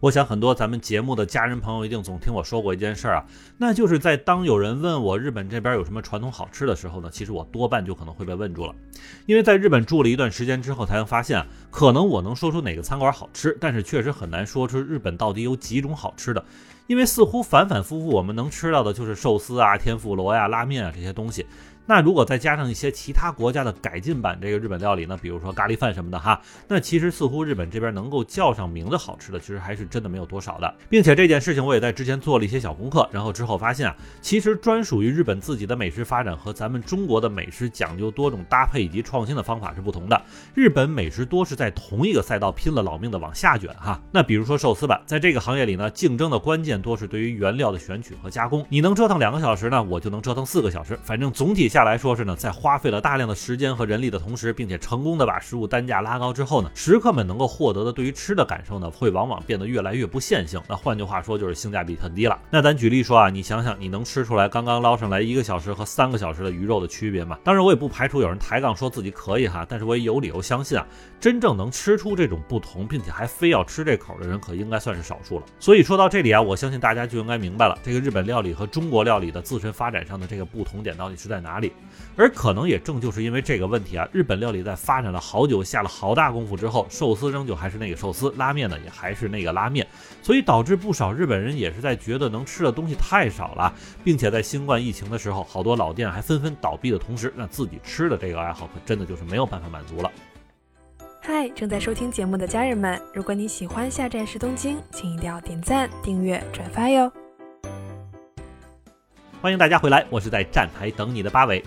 我想很多咱们节目的家人朋友一定总听我说过一件事儿啊，那就是在当有人问我日本这边有什么传统好吃的时候呢，其实我多半就可能会被问住了。因为在日本住了一段时间之后，才能发现，可能我能说出哪个餐馆好吃，但是确实很难说出日本到底有几种好吃的，因为似乎反反复复我们能吃到的就是寿司啊、天妇罗呀、拉面啊这些东西。那如果再加上一些其他国家的改进版这个日本料理呢，比如说咖喱饭什么的哈，那其实似乎日本这边能够叫上名字好吃的，其实还是真的没有多少的。并且这件事情我也在之前做了一些小功课，然后之后发现啊，其实专属于日本自己的美食发展和咱们中国的美食讲究多种搭配以及创新的方法是不同的。日本美食多是在同一个赛道拼了老命的往下卷哈。那比如说寿司吧，在这个行业里呢，竞争的关键多是对于原料的选取和加工。你能折腾两个小时呢，我就能折腾四个小时，反正总体下。下来说是呢，在花费了大量的时间和人力的同时，并且成功的把食物单价拉高之后呢，食客们能够获得的对于吃的感受呢，会往往变得越来越不线性。那换句话说，就是性价比很低了。那咱举例说啊，你想想，你能吃出来刚刚捞上来一个小时和三个小时的鱼肉的区别吗？当然，我也不排除有人抬杠说自己可以哈，但是我也有理由相信啊，真正能吃出这种不同，并且还非要吃这口的人，可应该算是少数了。所以说到这里啊，我相信大家就应该明白了，这个日本料理和中国料理的自身发展上的这个不同点到底是在哪里。而可能也正就是因为这个问题啊，日本料理在发展了好久、下了好大功夫之后，寿司仍旧还是那个寿司，拉面呢也还是那个拉面，所以导致不少日本人也是在觉得能吃的东西太少了，并且在新冠疫情的时候，好多老店还纷纷倒闭的同时，那自己吃的这个爱好可真的就是没有办法满足了。嗨，正在收听节目的家人们，如果你喜欢下站是东京，请一定要点赞、订阅、转发哟。欢迎大家回来，我是在站台等你的八尾。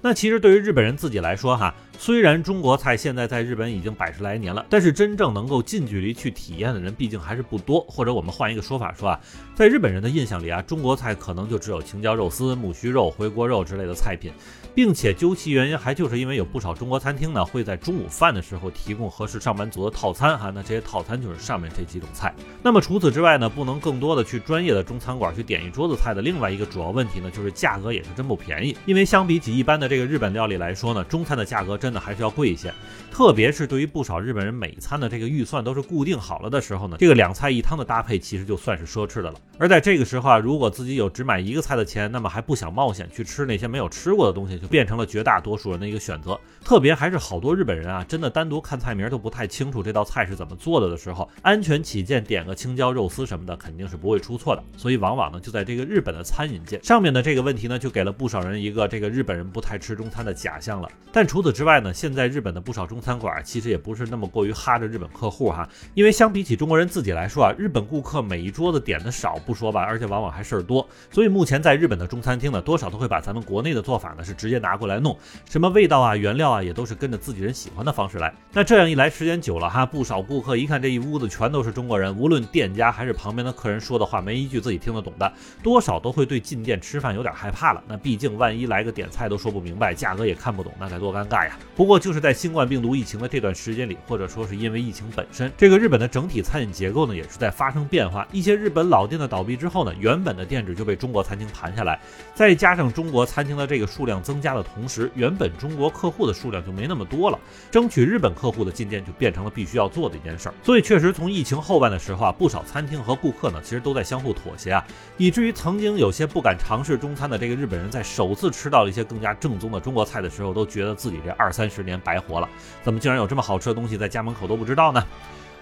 那其实对于日本人自己来说，哈，虽然中国菜现在在日本已经百十来年了，但是真正能够近距离去体验的人毕竟还是不多。或者我们换一个说法说啊，在日本人的印象里啊，中国菜可能就只有青椒肉丝、木须肉、回锅肉之类的菜品。并且究其原因，还就是因为有不少中国餐厅呢，会在中午饭的时候提供合适上班族的套餐哈。那这些套餐就是上面这几种菜。那么除此之外呢，不能更多的去专业的中餐馆去点一桌子菜的另外一个主要问题呢，就是价格也是真不便宜。因为相比起一般的这个日本料理来说呢，中餐的价格真的还是要贵一些。特别是对于不少日本人每餐的这个预算都是固定好了的时候呢，这个两菜一汤的搭配其实就算是奢侈的了。而在这个时候啊，如果自己有只买一个菜的钱，那么还不想冒险去吃那些没有吃过的东西。就变成了绝大多数人的一个选择，特别还是好多日本人啊，真的单独看菜名都不太清楚这道菜是怎么做的的时候，安全起见，点个青椒肉丝什么的肯定是不会出错的。所以往往呢，就在这个日本的餐饮界上面的这个问题呢，就给了不少人一个这个日本人不太吃中餐的假象了。但除此之外呢，现在日本的不少中餐馆其实也不是那么过于哈着日本客户哈，因为相比起中国人自己来说啊，日本顾客每一桌子点的少不说吧，而且往往还事儿多。所以目前在日本的中餐厅呢，多少都会把咱们国内的做法呢是直接拿过来弄，什么味道啊、原料啊，也都是跟着自己人喜欢的方式来。那这样一来，时间久了哈，不少顾客一看这一屋子全都是中国人，无论店家还是旁边的客人说的话，没一句自己听得懂的，多少都会对进店吃饭有点害怕了。那毕竟万一来个点菜都说不明白，价格也看不懂，那该多尴尬呀！不过就是在新冠病毒疫情的这段时间里，或者说是因为疫情本身，这个日本的整体餐饮结构呢，也是在发生变化。一些日本老店的倒闭之后呢，原本的店址就被中国餐厅盘下来，再加上中国餐厅的这个数量增加的同时，原本中国客户的数量就没那么多了，争取日本客户的进店就变成了必须要做的一件事儿。所以确实从疫情后半的时候啊，不少餐厅和顾客呢，其实都在相互妥协啊，以至于曾经有些不敢尝试中餐的这个日本人，在首次吃到了一些更加正宗的中国菜的时候，都觉得自己这二三十年白活了，怎么竟然有这么好吃的东西在家门口都不知道呢？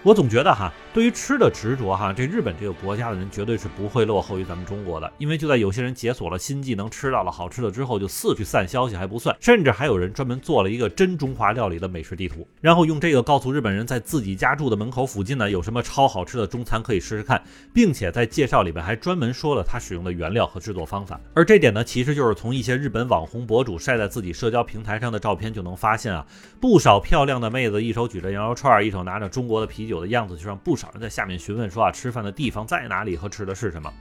我总觉得哈，对于吃的执着哈，这日本这个国家的人绝对是不会落后于咱们中国的。因为就在有些人解锁了新技能，吃到了好吃的之后，就四处散消息还不算，甚至还有人专门做了一个真中华料理的美食地图，然后用这个告诉日本人，在自己家住的门口附近呢，有什么超好吃的中餐可以试试看，并且在介绍里面还专门说了他使用的原料和制作方法。而这点呢，其实就是从一些日本网红博主晒在自己社交平台上的照片就能发现啊，不少漂亮的妹子一手举着羊肉串，一手拿着中国的啤酒。有的样子就让不少人在下面询问说啊，吃饭的地方在哪里和吃的是什么？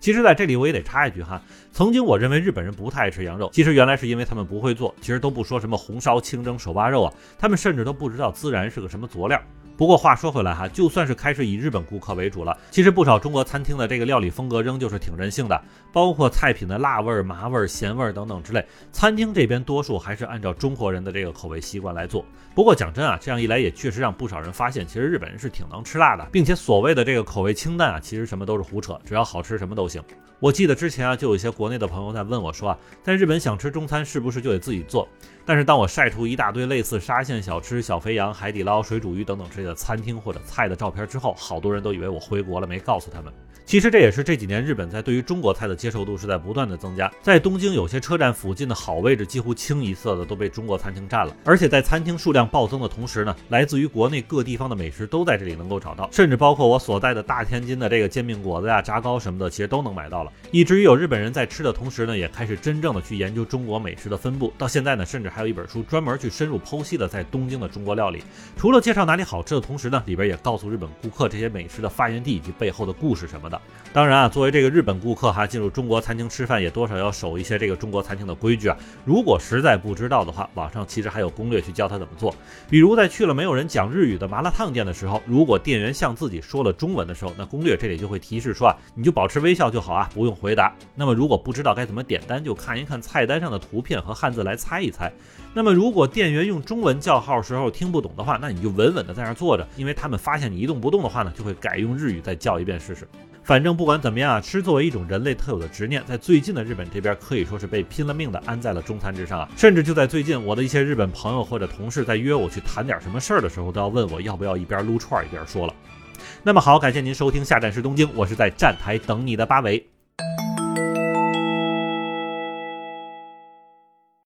其实，在这里我也得插一句哈，曾经我认为日本人不太爱吃羊肉，其实原来是因为他们不会做。其实都不说什么红烧、清蒸、手扒肉啊，他们甚至都不知道孜然是个什么佐料。不过话说回来哈，就算是开始以日本顾客为主了，其实不少中国餐厅的这个料理风格仍旧是挺任性的，包括菜品的辣味、麻味、咸味等等之类，餐厅这边多数还是按照中国人的这个口味习惯来做。不过讲真啊，这样一来也确实让不少人发现，其实日本人是挺能吃辣的，并且所谓的这个口味清淡啊，其实什么都是胡扯，只要好吃什么都行。我记得之前啊，就有一些国内的朋友在问我说啊，在日本想吃中餐是不是就得自己做？但是当我晒出一大堆类似沙县小吃、小肥羊、海底捞、水煮鱼等等之类的餐厅或者菜的照片之后，好多人都以为我回国了，没告诉他们。其实这也是这几年日本在对于中国菜的接受度是在不断的增加。在东京有些车站附近的好位置，几乎清一色的都被中国餐厅占了。而且在餐厅数量暴增的同时呢，来自于国内各地方的美食都在这里能够找到，甚至包括我所在的大天津的这个煎饼果子呀、炸糕什么的，其实都能买到了。以至于有日本人在吃的同时呢，也开始真正的去研究中国美食的分布。到现在呢，甚至还有一本书专门去深入剖析的在东京的中国料理。除了介绍哪里好吃的同时呢，里边也告诉日本顾客这些美食的发源地以及背后的故事什么的。当然啊。作为这个日本顾客哈，进入中国餐厅吃饭也多少要守一些这个中国餐厅的规矩啊。如果实在不知道的话，网上其实还有攻略去教他怎么做。比如在去了没有人讲日语的麻辣烫店的时候，如果店员向自己说了中文的时候，那攻略这里就会提示说啊，你就保持微笑就好啊，不用回答。那么如果不知道该怎么点单，就看一看菜单上的图片和汉字来猜一猜。那么如果店员用中文叫号时候听不懂的话，那你就稳稳的在那坐着，因为他们发现你一动不动的话呢，就会改用日语再叫一遍试试。反正不管怎么样啊，吃作为一种人类特有的执念，在最近的日本这边可以说是被拼了命的安在了中餐之上啊。甚至就在最近，我的一些日本朋友或者同事在约我去谈点什么事儿的时候，都要问我要不要一边撸串一边说了。那么好，感谢您收听下站是东京，我是在站台等你的八尾。